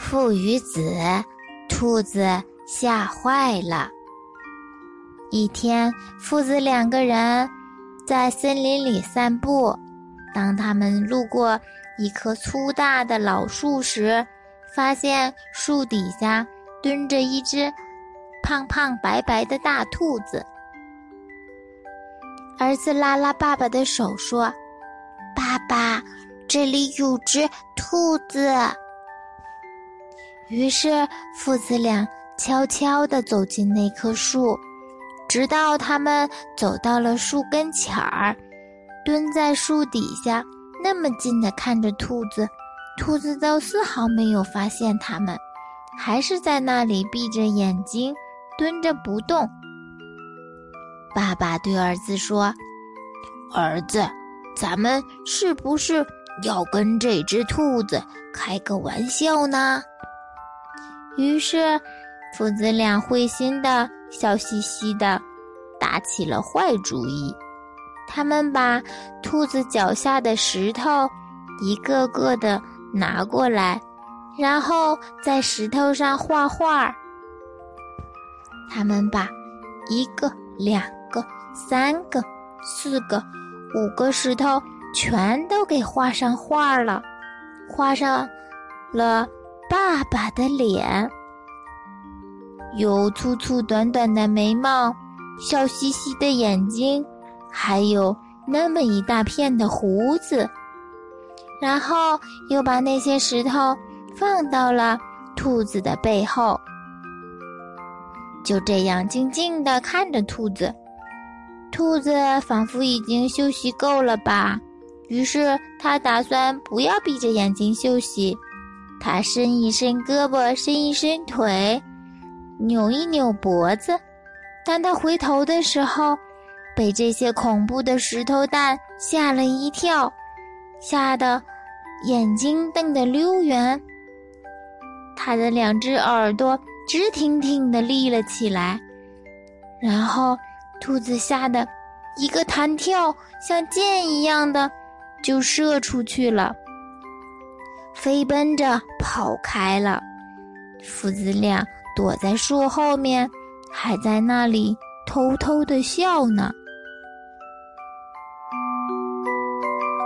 父与子，兔子吓坏了。一天，父子两个人在森林里散步。当他们路过一棵粗大的老树时，发现树底下蹲着一只胖胖白白的大兔子。儿子拉拉爸爸的手说：“爸爸，这里有只兔子。”于是父子俩悄悄地走进那棵树，直到他们走到了树跟前儿，蹲在树底下，那么近的看着兔子，兔子都丝毫没有发现他们，还是在那里闭着眼睛蹲着不动。爸爸对儿子说：“儿子，咱们是不是要跟这只兔子开个玩笑呢？”于是，父子俩会心的笑嘻嘻的，打起了坏主意。他们把兔子脚下的石头一个个的拿过来，然后在石头上画画。他们把一个、两个、三个、四个、五个石头全都给画上画了，画上了。爸爸的脸，有粗粗短短的眉毛，笑嘻嘻的眼睛，还有那么一大片的胡子。然后又把那些石头放到了兔子的背后，就这样静静地看着兔子。兔子仿佛已经休息够了吧，于是他打算不要闭着眼睛休息。他伸一伸胳膊，伸一伸腿，扭一扭脖子。当他回头的时候，被这些恐怖的石头蛋吓了一跳，吓得眼睛瞪得溜圆。他的两只耳朵直挺挺地立了起来，然后兔子吓得一个弹跳，像箭一样的就射出去了。飞奔着跑开了，父子俩躲在树后面，还在那里偷偷地笑呢。